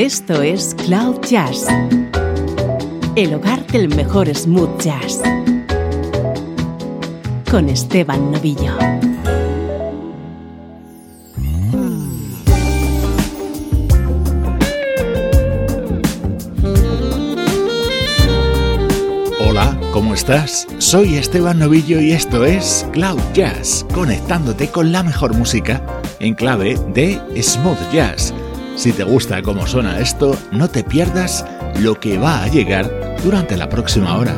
Esto es Cloud Jazz, el hogar del mejor smooth jazz, con Esteban Novillo. Hola, ¿cómo estás? Soy Esteban Novillo y esto es Cloud Jazz, conectándote con la mejor música en clave de smooth jazz si te gusta cómo suena esto, no te pierdas lo que va a llegar durante la próxima hora.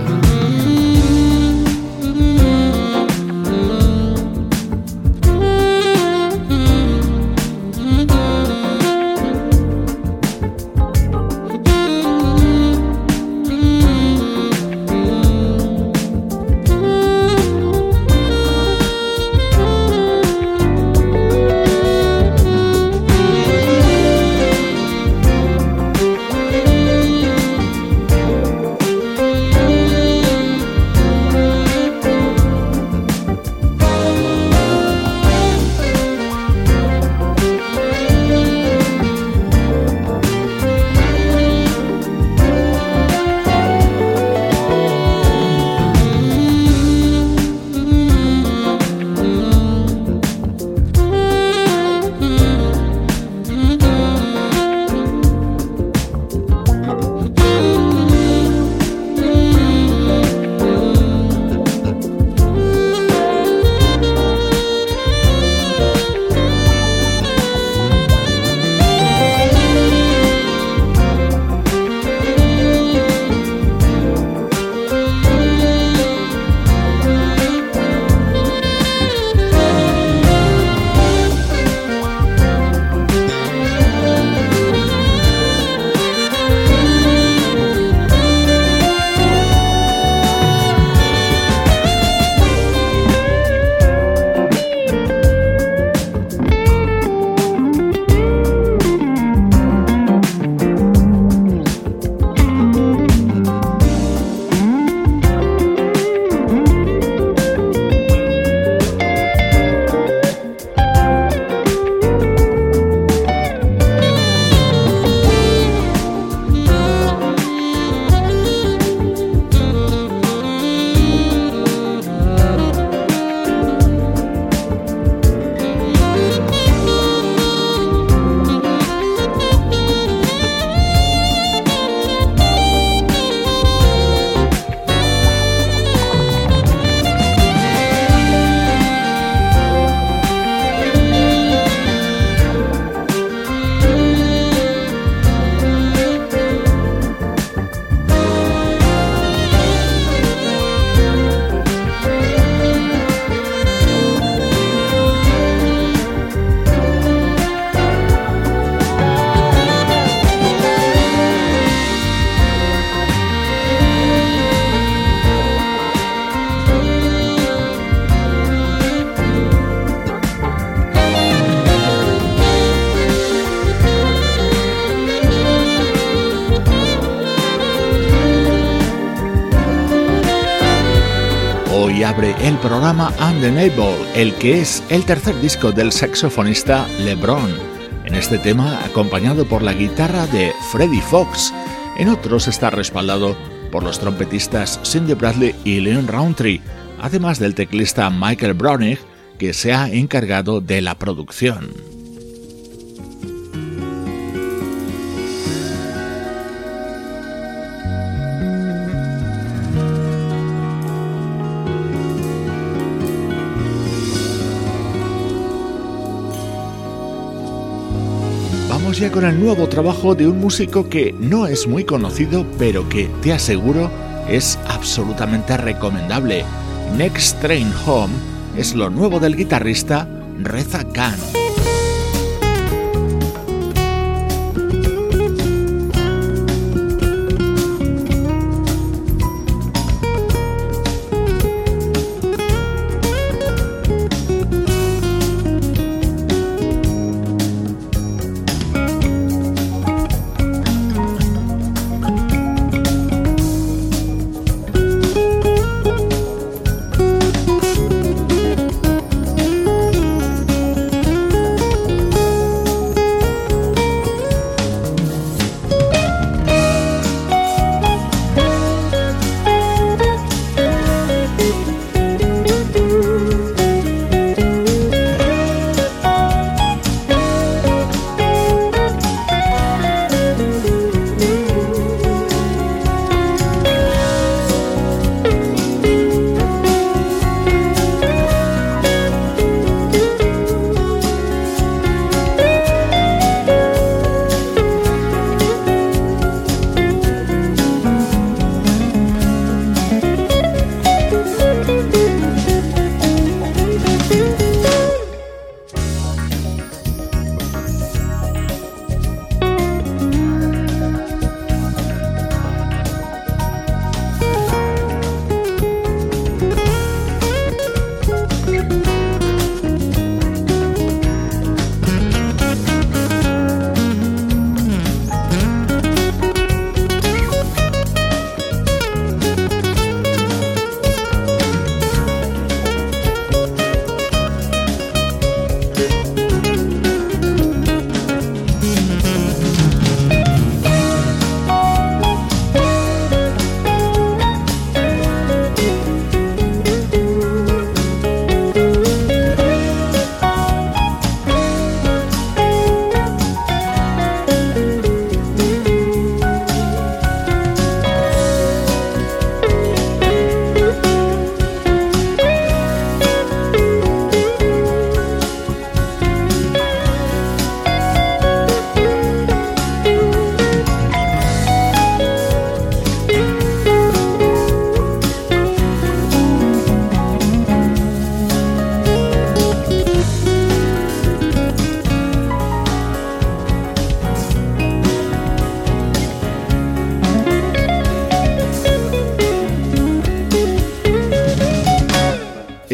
El programa Undeniable, el que es el tercer disco del saxofonista LeBron. En este tema acompañado por la guitarra de Freddie Fox. En otros está respaldado por los trompetistas Cindy Bradley y Leon Roundtree, además del teclista Michael Browning, que se ha encargado de la producción. Con el nuevo trabajo de un músico que no es muy conocido, pero que te aseguro es absolutamente recomendable. Next Train Home es lo nuevo del guitarrista Reza Khan.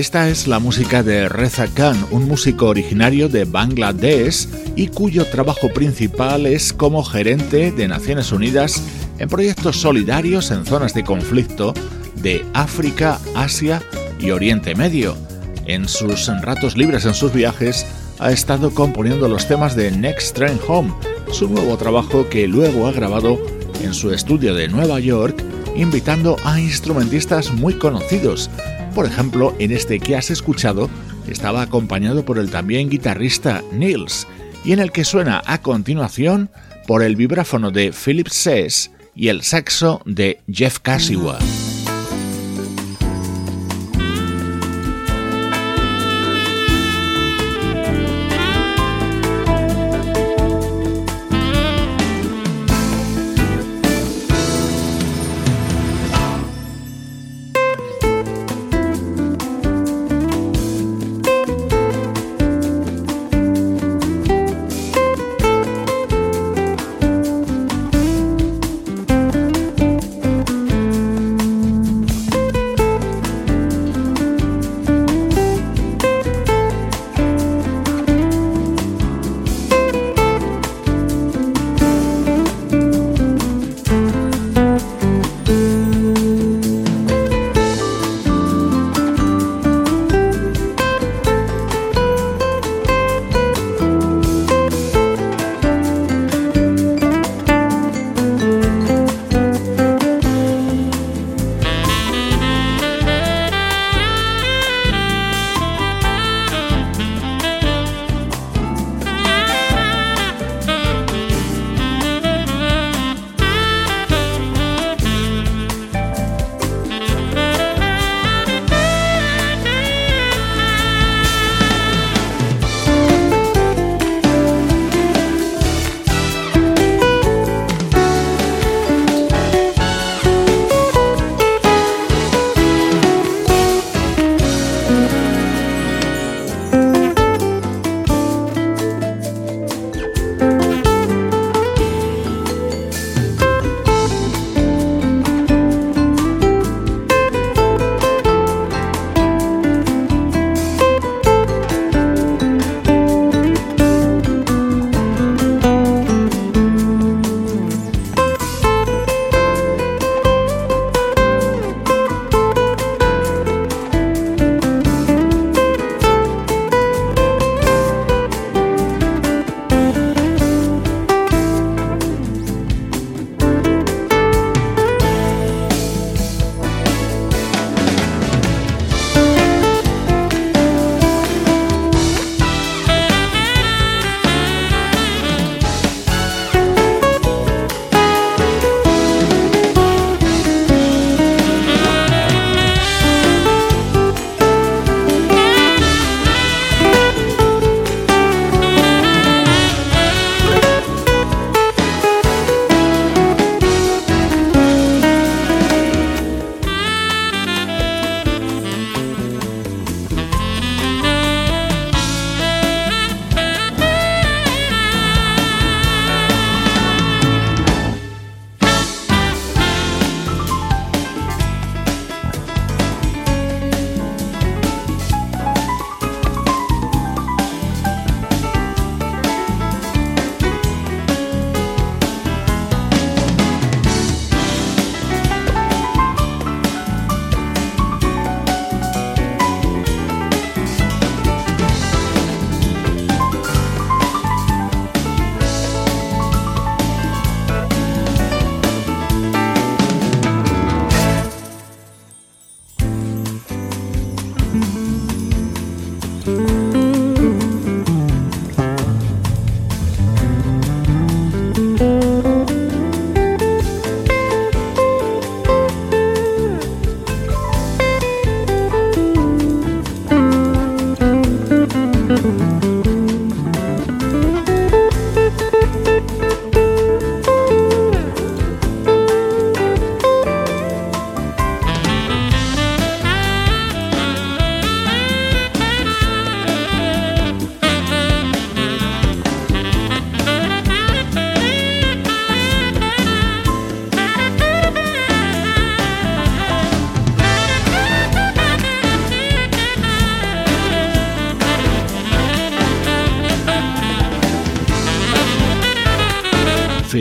Esta es la música de Reza Khan, un músico originario de Bangladesh y cuyo trabajo principal es como gerente de Naciones Unidas en proyectos solidarios en zonas de conflicto de África, Asia y Oriente Medio. En sus ratos libres en sus viajes ha estado componiendo los temas de Next Train Home, su nuevo trabajo que luego ha grabado en su estudio de Nueva York, invitando a instrumentistas muy conocidos por ejemplo, en este que has escuchado, estaba acompañado por el también guitarrista Nils, y en el que suena a continuación por el vibráfono de Philip Sess y el saxo de Jeff Cassiwa.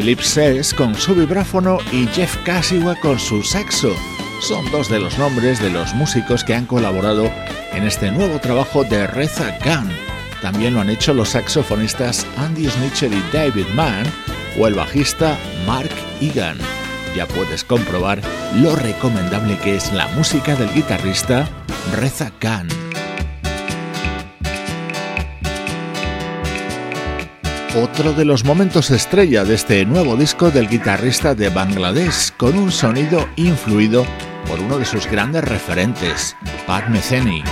Philip Sess con su vibráfono y Jeff Casiwa con su saxo. Son dos de los nombres de los músicos que han colaborado en este nuevo trabajo de Reza Khan. También lo han hecho los saxofonistas Andy Snitcher y David Mann o el bajista Mark Egan. Ya puedes comprobar lo recomendable que es la música del guitarrista Reza Khan. Otro de los momentos estrella de este nuevo disco del guitarrista de Bangladesh, con un sonido influido por uno de sus grandes referentes, Pat Metheny.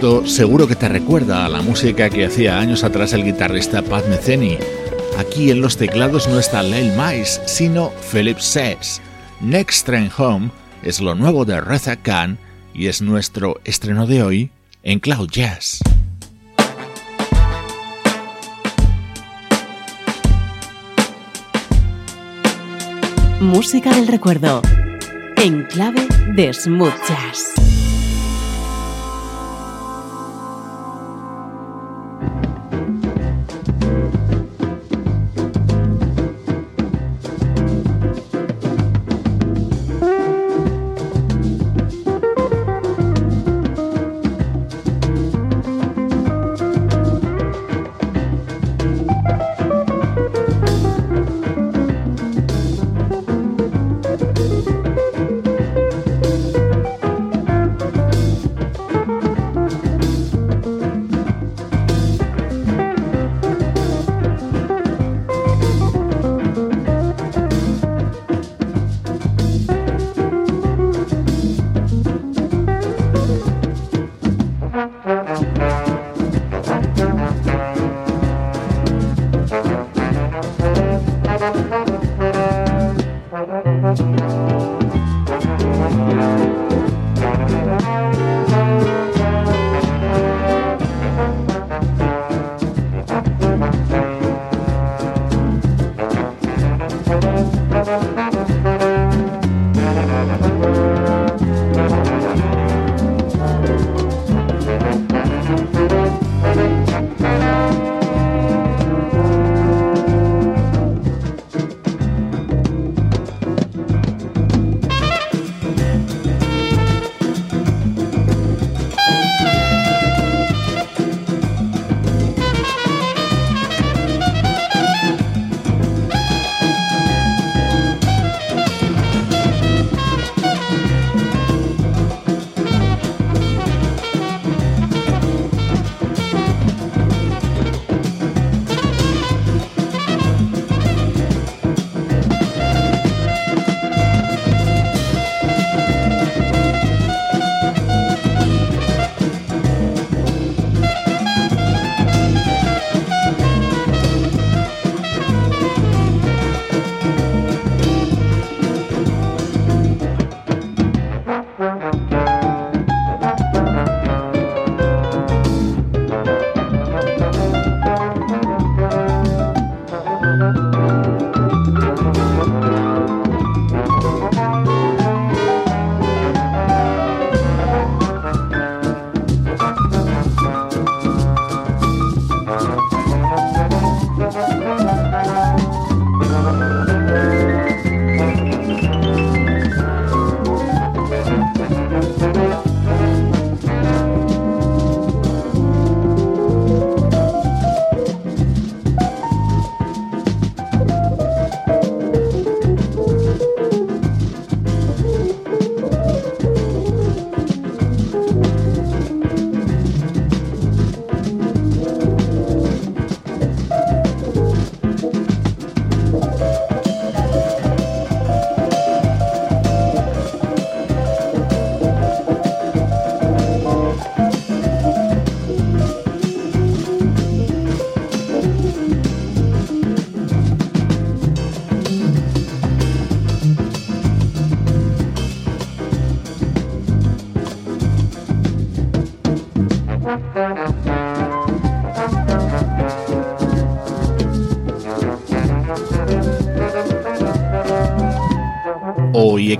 Esto seguro que te recuerda a la música que hacía años atrás el guitarrista Pat Metheny. Aquí en los teclados no está Lyle Mice, sino Philip Sess. Next Train Home es lo nuevo de Reza Khan y es nuestro estreno de hoy en Cloud Jazz. Música del recuerdo en clave de smooth jazz.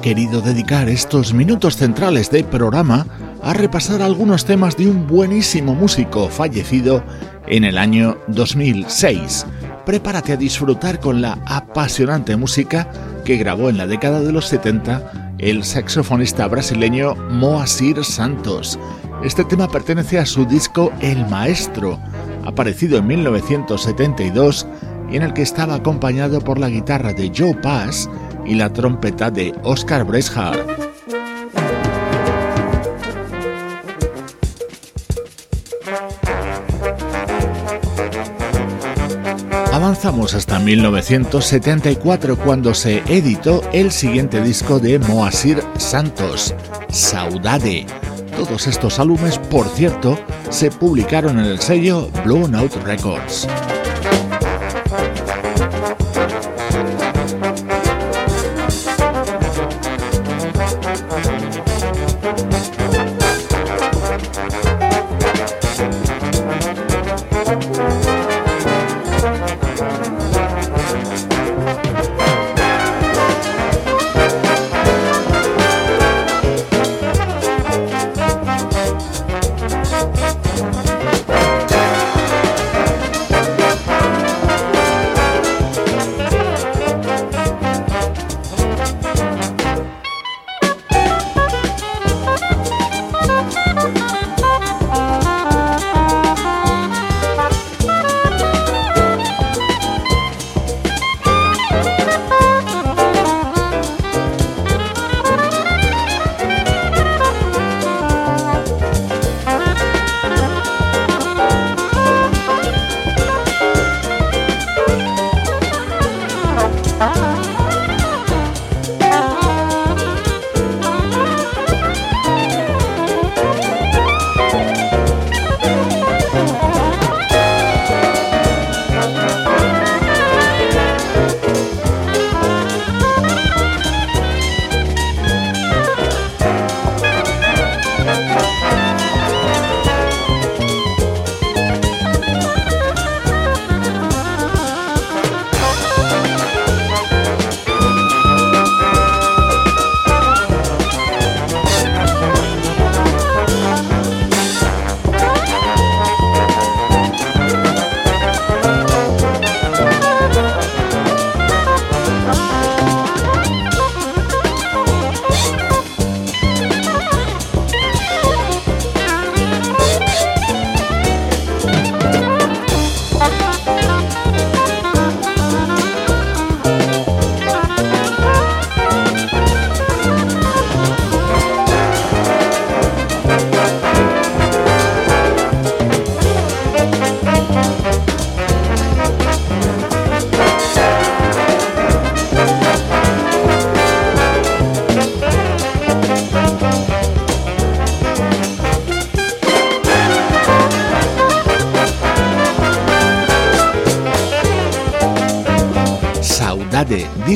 Querido dedicar estos minutos centrales del programa a repasar algunos temas de un buenísimo músico fallecido en el año 2006. Prepárate a disfrutar con la apasionante música que grabó en la década de los 70 el saxofonista brasileño Moacir Santos. Este tema pertenece a su disco El Maestro, aparecido en 1972 y en el que estaba acompañado por la guitarra de Joe Pass y la trompeta de Oscar Breshardt. Avanzamos hasta 1974 cuando se editó el siguiente disco de Moacir Santos, Saudade Todos estos álbumes, por cierto, se publicaron en el sello Blue Note Records.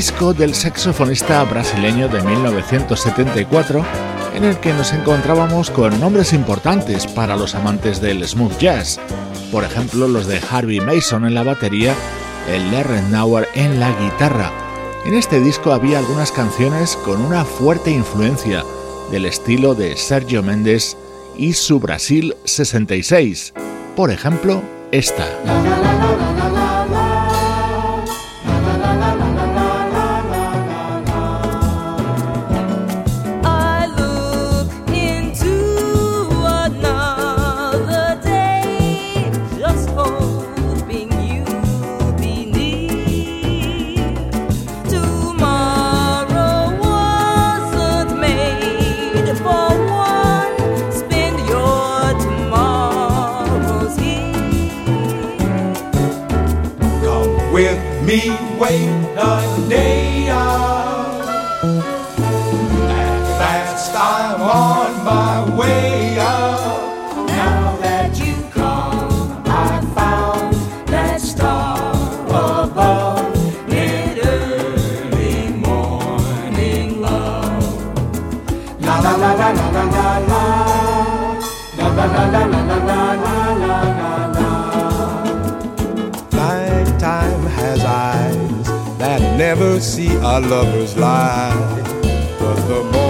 Disco del saxofonista brasileño de 1974, en el que nos encontrábamos con nombres importantes para los amantes del smooth jazz, por ejemplo los de Harvey Mason en la batería, el Larry en la guitarra. En este disco había algunas canciones con una fuerte influencia del estilo de Sergio Méndez y su Brasil 66, por ejemplo esta. wait, night. Our lovers lie. But the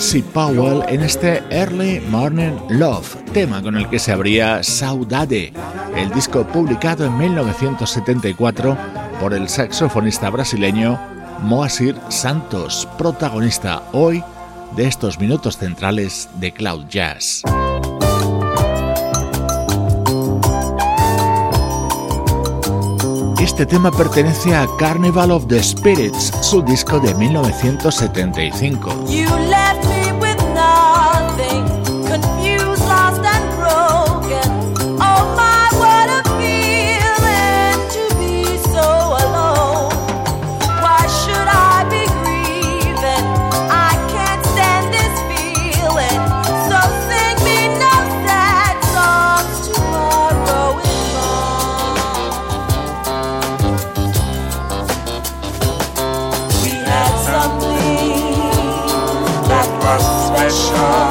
de Patsy Powell en este Early Morning Love, tema con el que se abría Saudade, el disco publicado en 1974 por el saxofonista brasileño Moacir Santos, protagonista hoy de estos minutos centrales de Cloud Jazz. Este tema pertenece a Carnival of the Spirits, su disco de 1975. pressure.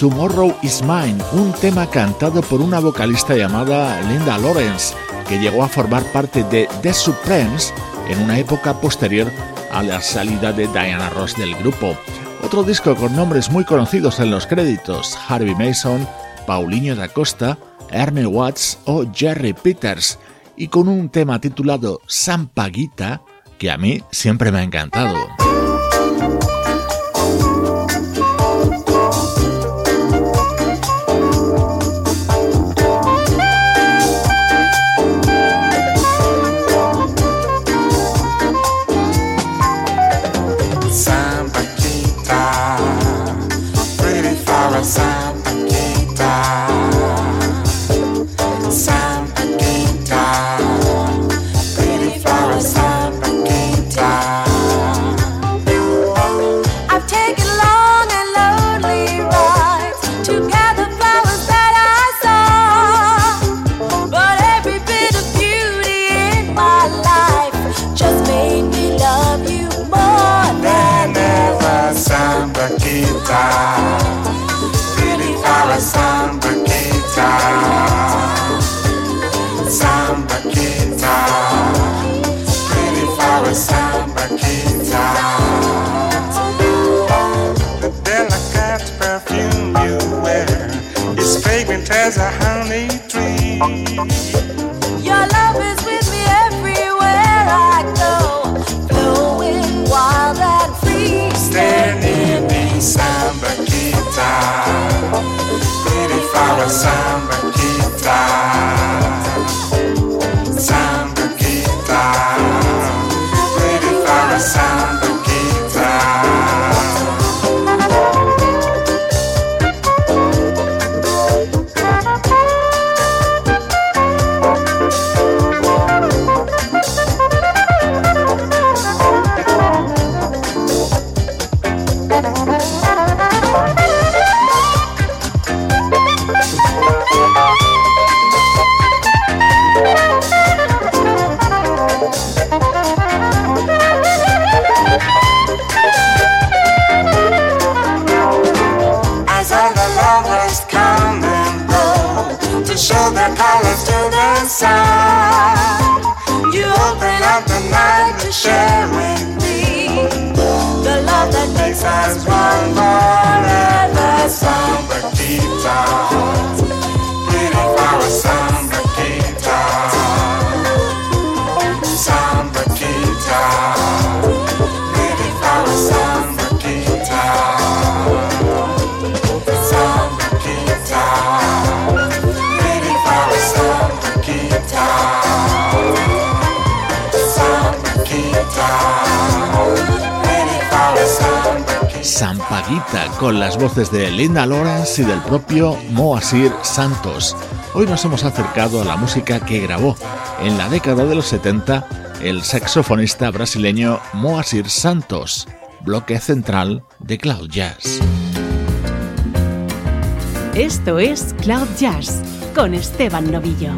Tomorrow is Mine, un tema cantado por una vocalista llamada Linda Lawrence, que llegó a formar parte de The Supremes en una época posterior a la salida de Diana Ross del grupo. Otro disco con nombres muy conocidos en los créditos, Harvey Mason, Paulinho da Costa, Ernie Watts o Jerry Peters, y con un tema titulado Sampaguita, que a mí siempre me ha encantado. Música voces de Linda Lawrence y del propio Moasir Santos. Hoy nos hemos acercado a la música que grabó en la década de los 70 el saxofonista brasileño Moasir Santos, bloque central de Cloud Jazz. Esto es Cloud Jazz con Esteban Novillo.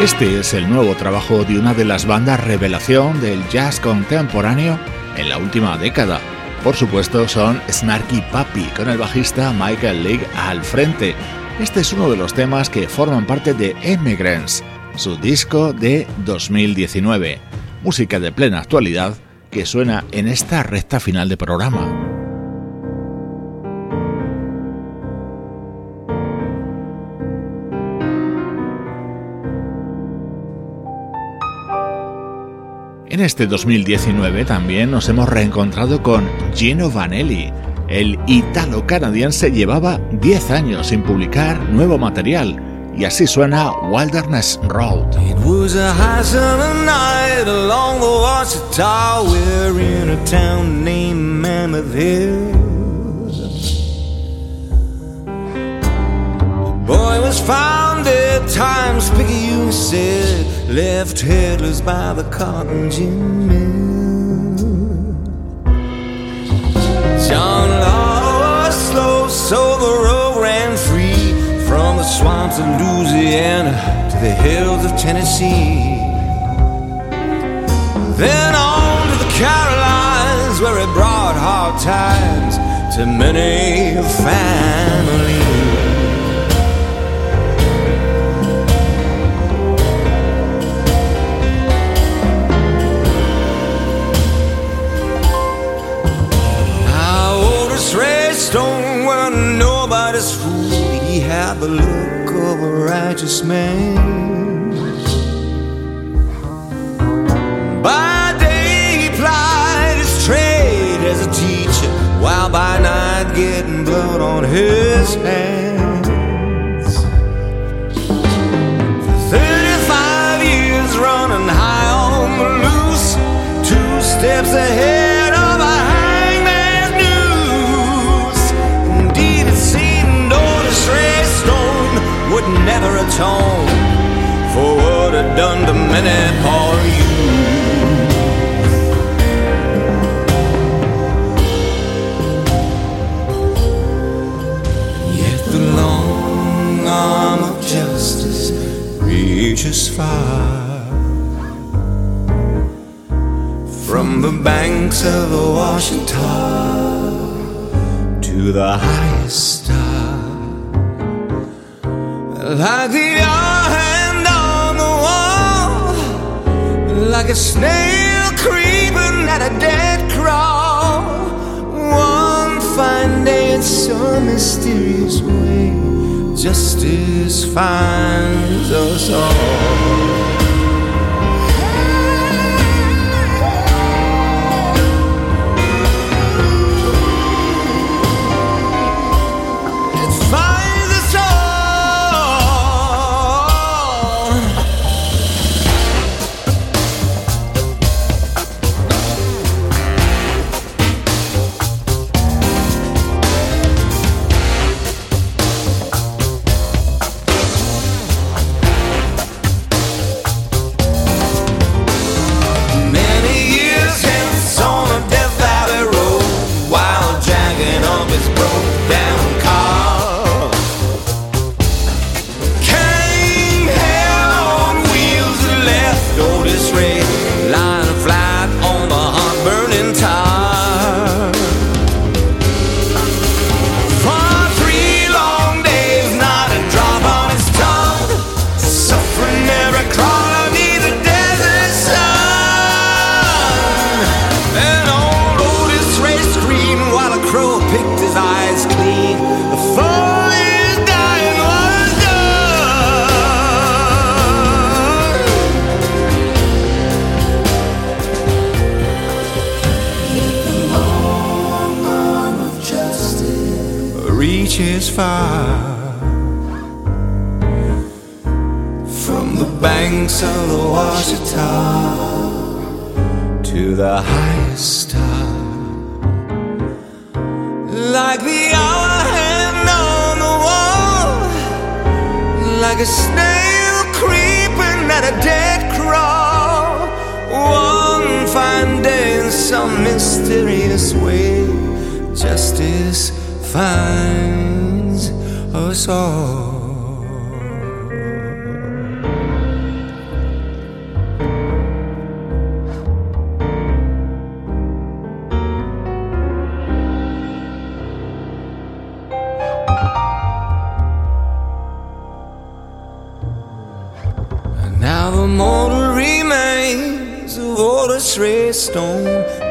Este es el nuevo trabajo de una de las bandas revelación del jazz contemporáneo en la última década. Por supuesto son Snarky Puppy con el bajista Michael League al frente. Este es uno de los temas que forman parte de Emigrants, su disco de 2019. Música de plena actualidad que suena en esta recta final de programa. En este 2019 también nos hemos reencontrado con Gino Vanelli. El italo-canadiense llevaba 10 años sin publicar nuevo material y así suena Wilderness Road. It was a high summer night along the Washita. We're in a town named Mammoth Hill. The boy was found dead, Times Picayune said, left headless by the cotton gin mill. John Law was slow, so the road ran free from the swamps of Louisiana to the hills of Tennessee. Then on to the Carolines, where it brought hard times to many a family. Stone were nobody's fool. He had the look of a righteous man. By day he plied his trade as a teacher, while by night getting blood on his hands. 35 years running high on the loose, two steps ahead atone for what had done to many poor youth. Yet the long arm of justice reaches far from the banks of the Washington to the highest like the hand on the wall, like a snail creeping at a dead crawl. One fine day, in some mysterious way, justice finds us all.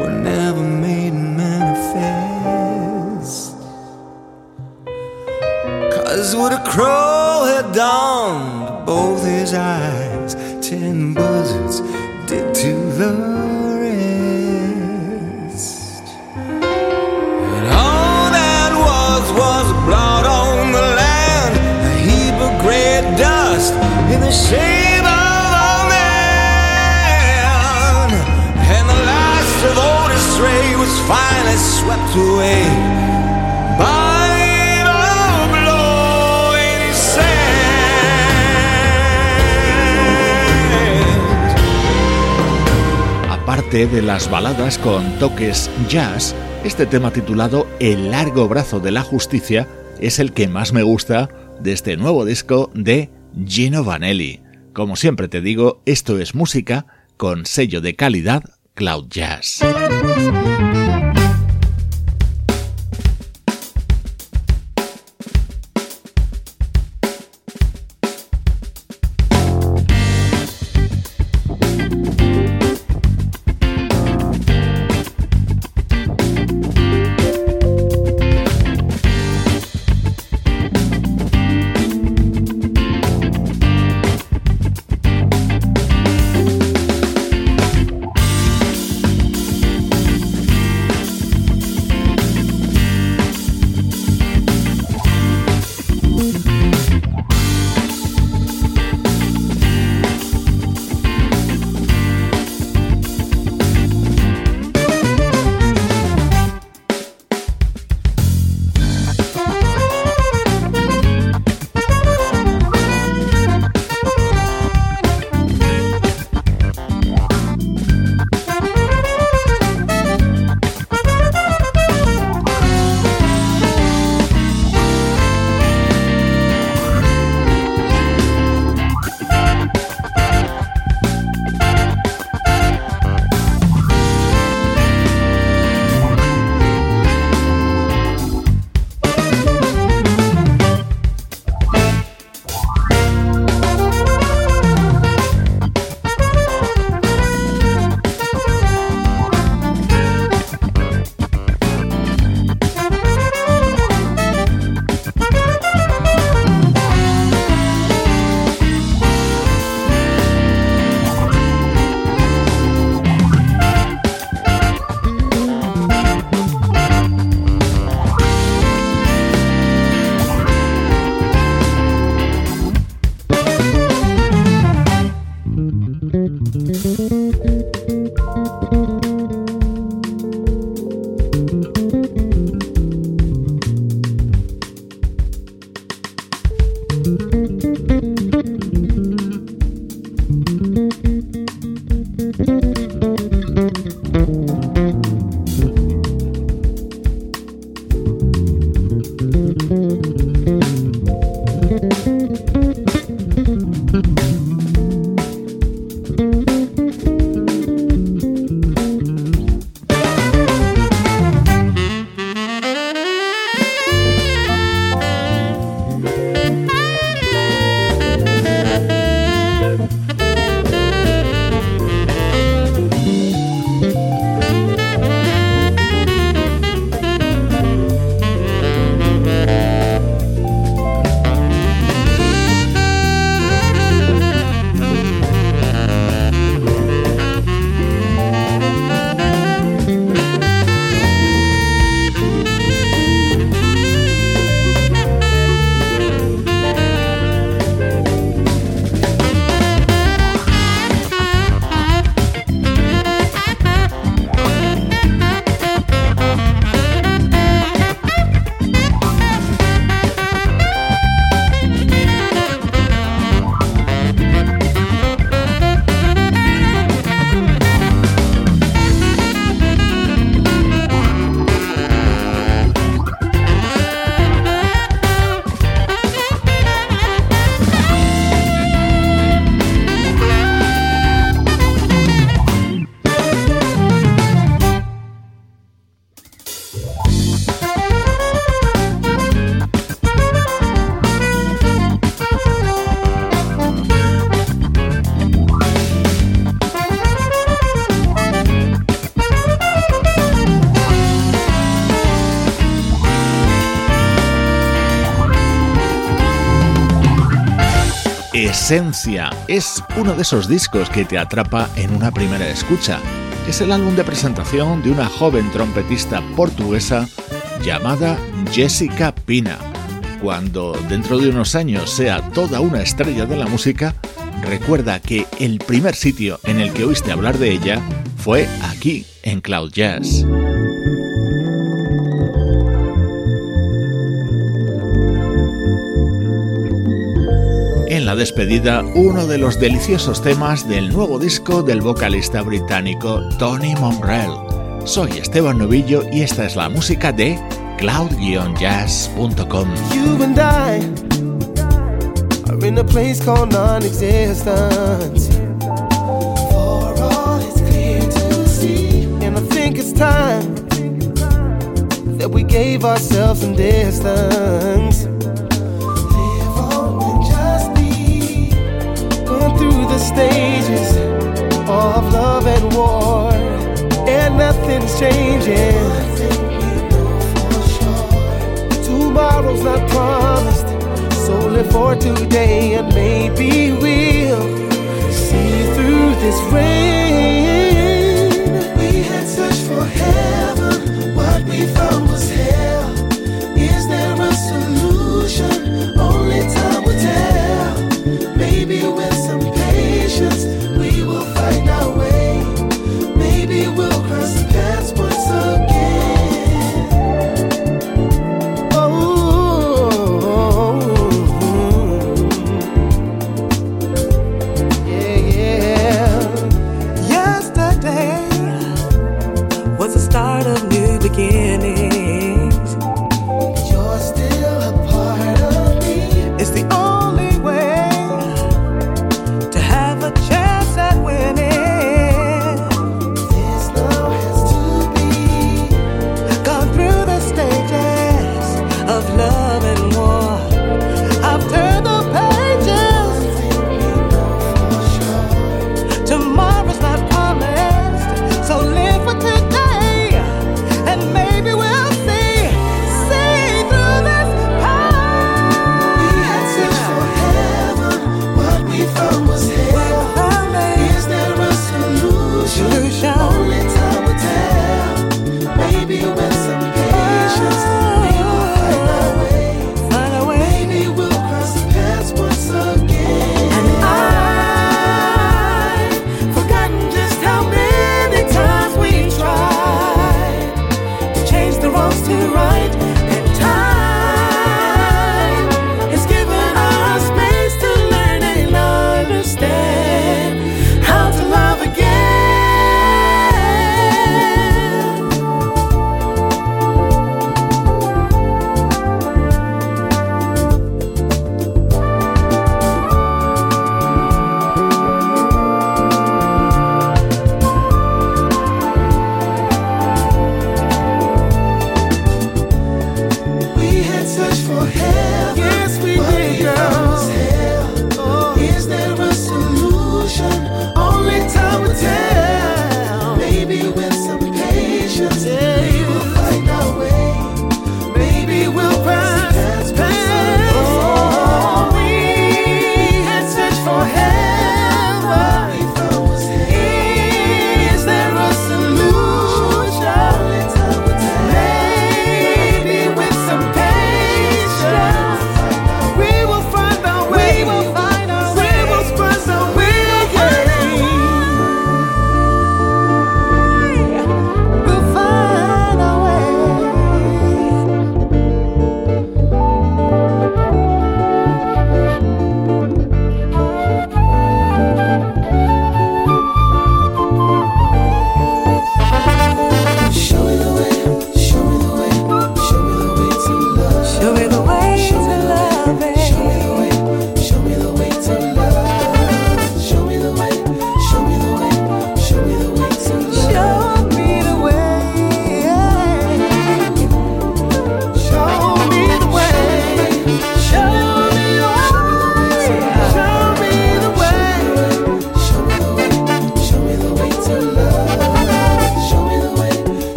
Were never made manifest. Cause what a crow had to both his eyes, ten buzzards did to the rest. And all that was was blood on the land, a heap of gray dust in the shape Aparte de las baladas con toques jazz, este tema titulado El largo brazo de la justicia es el que más me gusta de este nuevo disco de Gino Vanelli. Como siempre te digo, esto es música con sello de calidad Cloud Jazz. Esencia. Es uno de esos discos que te atrapa en una primera escucha. Es el álbum de presentación de una joven trompetista portuguesa llamada Jessica Pina. Cuando dentro de unos años sea toda una estrella de la música, recuerda que el primer sitio en el que oíste hablar de ella fue aquí, en Cloud Jazz. Despedida, uno de los deliciosos temas del nuevo disco del vocalista británico Tony Mongrell. Soy Esteban Novillo y esta es la música de cloud-jazz.com. That we gave ourselves some distance. stages of love and war, and nothing's changing. Tomorrow's not promised, so live for today, and maybe we'll see through this rain. We had searched for heaven, what we found was hell.